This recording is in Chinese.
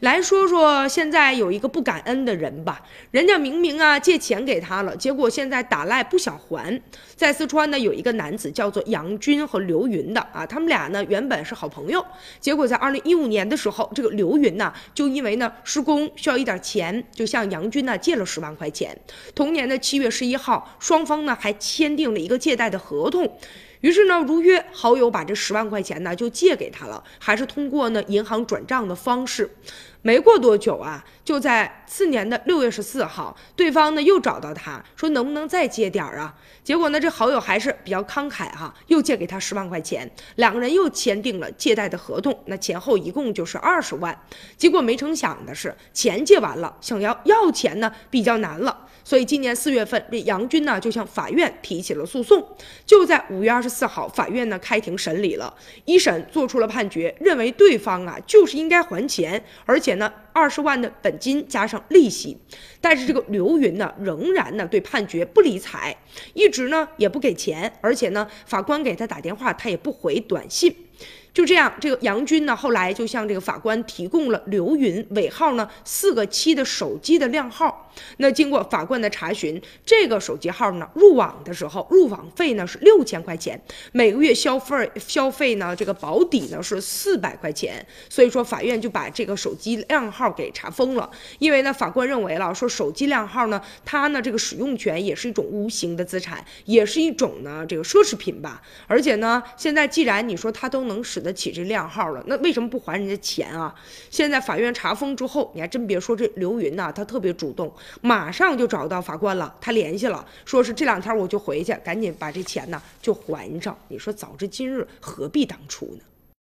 来说说现在有一个不感恩的人吧，人家明明啊借钱给他了，结果现在打赖不想还。在四川呢，有一个男子叫做杨军和刘云的啊，他们俩呢原本是好朋友，结果在二零一五年的时候，这个刘云呢就因为呢施工需要一点钱，就向杨军呢借了十万块钱。同年的七月十一号，双方呢还签订了一个借贷的合同。于是呢，如约好友把这十万块钱呢就借给他了，还是通过呢银行转账的方式。没过多久啊，就在次年的六月十四号，对方呢又找到他说能不能再借点儿啊？结果呢，这好友还是比较慷慨哈，又借给他十万块钱，两个人又签订了借贷的合同，那前后一共就是二十万。结果没成想的是，钱借完了，想要要钱呢比较难了。所以今年四月份，这杨军呢就向法院提起了诉讼。就在五月二十四号，法院呢开庭审理了，一审做出了判决，认为对方啊就是应该还钱，而且且呢二十万的本金加上利息。但是这个刘云呢仍然呢对判决不理睬，一直呢也不给钱，而且呢法官给他打电话，他也不回短信。就这样，这个杨军呢，后来就向这个法官提供了刘云尾号呢四个七的手机的靓号。那经过法官的查询，这个手机号呢入网的时候，入网费呢是六千块钱，每个月消费消费呢这个保底呢是四百块钱。所以说，法院就把这个手机靓号给查封了。因为呢，法官认为了说手机靓号呢，它呢这个使用权也是一种无形的资产，也是一种呢这个奢侈品吧。而且呢，现在既然你说它都能使得起这靓号了，那为什么不还人家钱啊？现在法院查封之后，你还真别说，这刘云呐，他特别主动，马上就找到法官了，他联系了，说是这两天我就回去，赶紧把这钱呢就还上。你说早知今日，何必当初呢？